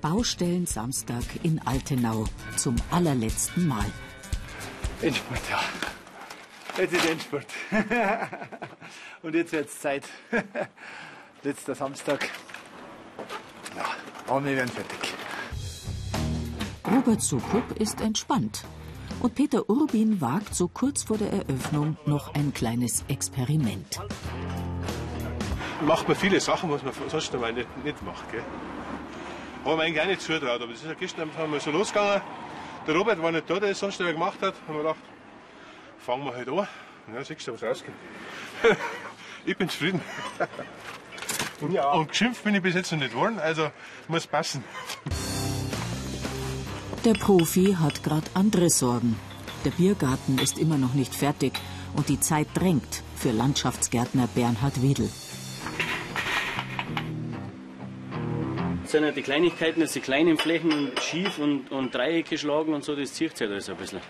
Baustellen Samstag in Altenau zum allerletzten Mal. Endspurt, ja. Jetzt ist Endspurt. Und jetzt wird es Zeit. Letzter Samstag. Ja, aber wir werden fertig. Robert Sukup ist entspannt. Und Peter Urbin wagt so kurz vor der Eröffnung noch ein kleines Experiment. Macht man viele Sachen, was man sonst einmal nicht, nicht macht. Gell? Aber man eigentlich gar nicht zutraut. Aber das ist ja gestern einfach mal so losgegangen. Der Robert war nicht da, der es sonst immer gemacht hat. Haben wir gedacht, fangen wir halt an. Ja, siehst du, was rausgeht. ich bin zufrieden. Und, ja. und geschimpft bin ich bis jetzt noch nicht worden, also muss passen. Der Profi hat gerade andere Sorgen. Der Biergarten ist immer noch nicht fertig und die Zeit drängt für Landschaftsgärtner Bernhard Wedel. Sind ja die Kleinigkeiten, dass die kleinen Flächen schief und, und Dreiecke schlagen und so, das zieht sich halt alles ein bisschen.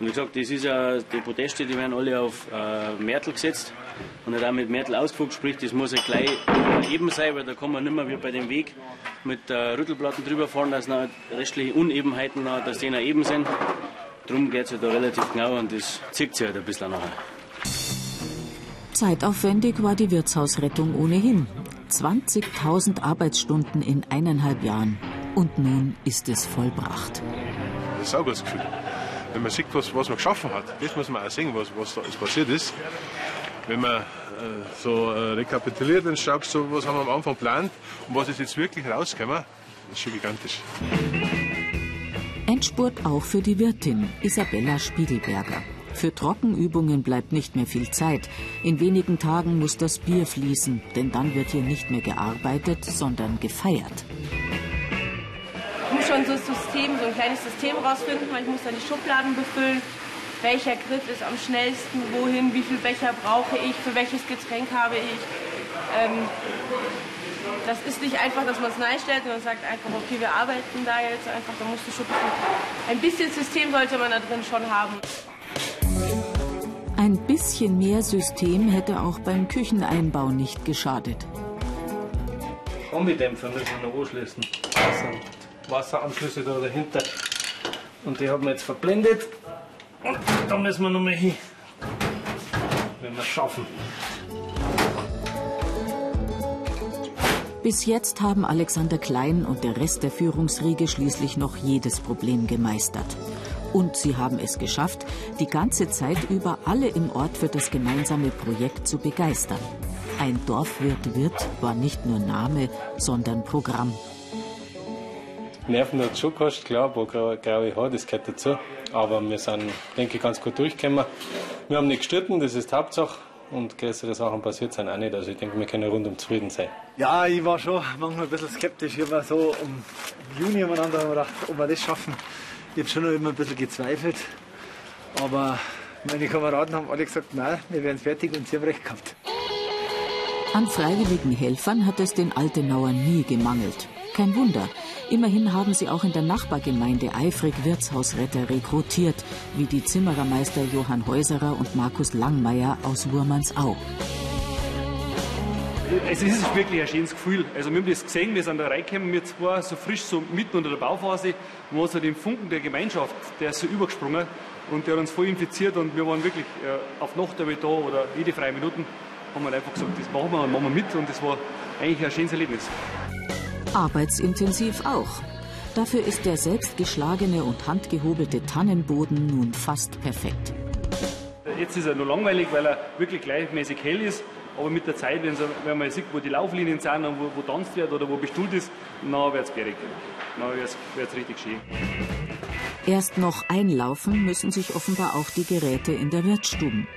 Und wie gesagt, das ist ja, die Podeste, die werden alle auf äh, Mörtel gesetzt und auch mit Mörtel ausgefugt, sprich, das muss ja gleich eben sein, weil da kann man nicht mehr wie bei dem Weg mit äh, Rüttelplatten drüber fahren, dass noch restliche Unebenheiten, noch, dass die eben sind. Darum geht es ja da relativ genau und das zieht sich halt ein bisschen nachher. Zeitaufwendig war die Wirtshausrettung ohnehin. 20.000 Arbeitsstunden in eineinhalb Jahren. Und nun ist es vollbracht. Das ist auch das Gefühl. Wenn man sieht, was, was man geschaffen hat, das muss man auch sehen, was, was da passiert ist. Wenn man äh, so äh, rekapituliert und schaut, so, was haben wir am Anfang geplant und was ist jetzt wirklich rausgekommen, das ist schon gigantisch. Endspurt auch für die Wirtin Isabella Spiegelberger. Für Trockenübungen bleibt nicht mehr viel Zeit. In wenigen Tagen muss das Bier fließen, denn dann wird hier nicht mehr gearbeitet, sondern gefeiert. Ich muss schon so ein System, so ein kleines System rausfinden. Ich muss dann die Schubladen befüllen. Welcher Griff ist am schnellsten? Wohin? Wie viel Becher brauche ich? Für welches Getränk habe ich? Ähm, das ist nicht einfach, dass man es stellt und sagt einfach, okay, wir arbeiten da jetzt einfach, da musst du schon ein bisschen System sollte man da drin schon haben. Ein bisschen mehr System hätte auch beim Kücheneinbau nicht geschadet. Kombidämpfer müssen wir noch anschließen. Also Wasseranschlüsse da dahinter. Und die haben wir jetzt verblendet. Und da müssen wir noch mal hin, wenn wir es schaffen. Bis jetzt haben Alexander Klein und der Rest der Führungsriege schließlich noch jedes Problem gemeistert. Und sie haben es geschafft, die ganze Zeit über alle im Ort für das gemeinsame Projekt zu begeistern. Ein Dorfwirt Wirt war nicht nur Name, sondern Programm. Nerven hat schon gekostet, klar, ein paar graue Haare, das gehört dazu. Aber wir sind, denke ich, ganz gut durchgekommen. Wir haben nicht gestritten, das ist die Hauptsache. Und größere Sachen passiert sind auch nicht. Also ich denke, wir können rundum zufrieden sein. Ja, ich war schon manchmal ein bisschen skeptisch. Ich war so im Juni umeinander gedacht, ob wir das schaffen. Ich habe schon immer ein bisschen gezweifelt. Aber meine Kameraden haben alle gesagt, nein, wir werden fertig und sie haben recht gehabt. An freiwilligen Helfern hat es den Altenauern nie gemangelt. Kein Wunder. Immerhin haben sie auch in der Nachbargemeinde eifrig Wirtshausretter rekrutiert, wie die Zimmerermeister Johann Häuserer und Markus Langmeier aus Wurmansau. Es ist wirklich ein schönes Gefühl. Also wir haben das gesehen, wir sind da reingekommen, wir zwei so frisch so mitten unter der Bauphase, wo so den Funken der Gemeinschaft, der ist so übergesprungen und der hat uns voll infiziert und wir waren wirklich äh, auf Nacht da oder jede freie Minuten haben wir einfach gesagt, das machen wir und machen wir mit und das war eigentlich ein schönes Erlebnis. Arbeitsintensiv auch. Dafür ist der selbstgeschlagene und handgehobelte Tannenboden nun fast perfekt. Jetzt ist er nur langweilig, weil er wirklich gleichmäßig hell ist. Aber mit der Zeit, wenn, man sieht, wo die Lauflinien sind und wo, wo tanzt wird oder wo bestuhlt ist, dann wird es gierig. Dann wird es richtig schön. Erst noch einlaufen müssen sich offenbar auch die Geräte in der Wirtsstuben.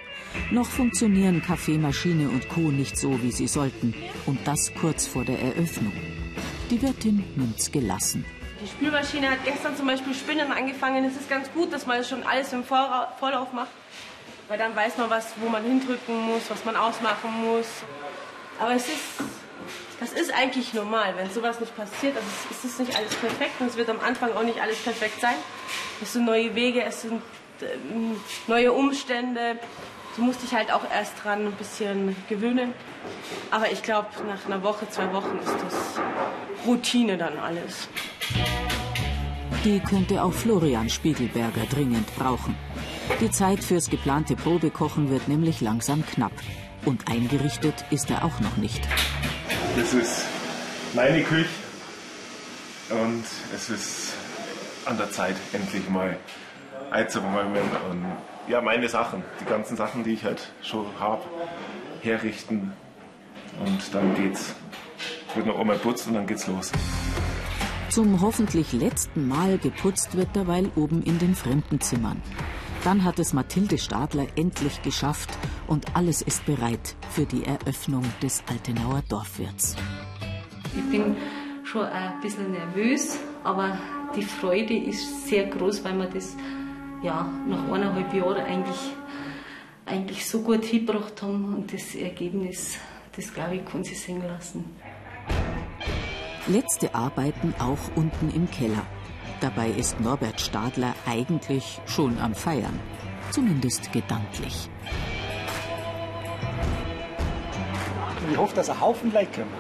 Noch funktionieren Kaffeemaschine und Co. nicht so, wie sie sollten. Und das kurz vor der Eröffnung. Die Wirtin nimmt's gelassen. Die Spülmaschine hat gestern zum Beispiel Spinnen angefangen. Es ist ganz gut, dass man schon alles im Vorlauf macht. Weil dann weiß man, was, wo man hindrücken muss, was man ausmachen muss. Aber es ist, das ist eigentlich normal. Wenn sowas nicht passiert, also es ist nicht alles perfekt und es wird am Anfang auch nicht alles perfekt sein. Es sind neue Wege, es sind ähm, neue Umstände. Du musst dich halt auch erst dran ein bisschen gewöhnen. Aber ich glaube, nach einer Woche, zwei Wochen ist das Routine dann alles. Die könnte auch Florian Spiegelberger dringend brauchen. Die Zeit fürs geplante Probekochen wird nämlich langsam knapp. Und eingerichtet ist er auch noch nicht. Das ist meine Küche und es ist an der Zeit, endlich mal einzuräumen und ja, meine Sachen, die ganzen Sachen, die ich halt schon habe, herrichten und dann geht's. Wird noch einmal putzt und dann geht's los. Zum hoffentlich letzten Mal geputzt wird derweil oben in den Fremdenzimmern. Dann hat es Mathilde Stadler endlich geschafft und alles ist bereit für die Eröffnung des Altenauer Dorfwirts. Ich bin schon ein bisschen nervös, aber die Freude ist sehr groß, weil wir das ja, nach eineinhalb Jahren eigentlich, eigentlich so gut hingebracht haben und das Ergebnis, das glaube ich, kann sich sehen lassen. Letzte Arbeiten auch unten im Keller. Dabei ist Norbert Stadler eigentlich schon am Feiern. Zumindest gedanklich. Ich hoffe, dass ein Haufen Leute kommen.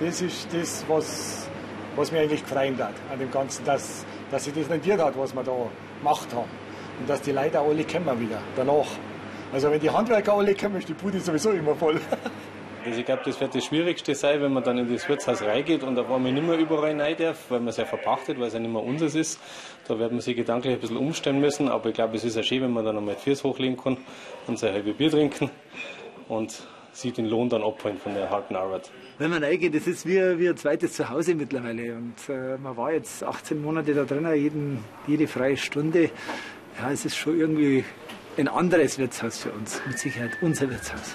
Das ist das, was, was mich eigentlich gefreut hat an dem Ganzen, dass, dass sich das rentiert hat, was wir da gemacht haben. Und dass die Leute auch alle kommen wieder danach. Also wenn die Handwerker alle kommen, ist die Bude sowieso immer voll. Also ich glaube, das wird das Schwierigste sein, wenn man dann in das Wirtshaus reingeht und auf einmal nicht mehr überall rein darf, weil man es ja verpachtet, weil es ja nicht mehr unseres ist. Da wird man sich gedanklich ein bisschen umstellen müssen, aber ich glaube, es ist ja schön, wenn man dann einmal die Füße hochlegen kann und sein halbes Bier trinken und sich den Lohn dann abholen von der harten Arbeit. Wenn man reingeht, das ist wie, wie ein zweites Zuhause mittlerweile. Und äh, man war jetzt 18 Monate da drin, jeden, jede freie Stunde. Ja, es ist schon irgendwie ein anderes Wirtshaus für uns, mit Sicherheit unser Wirtshaus.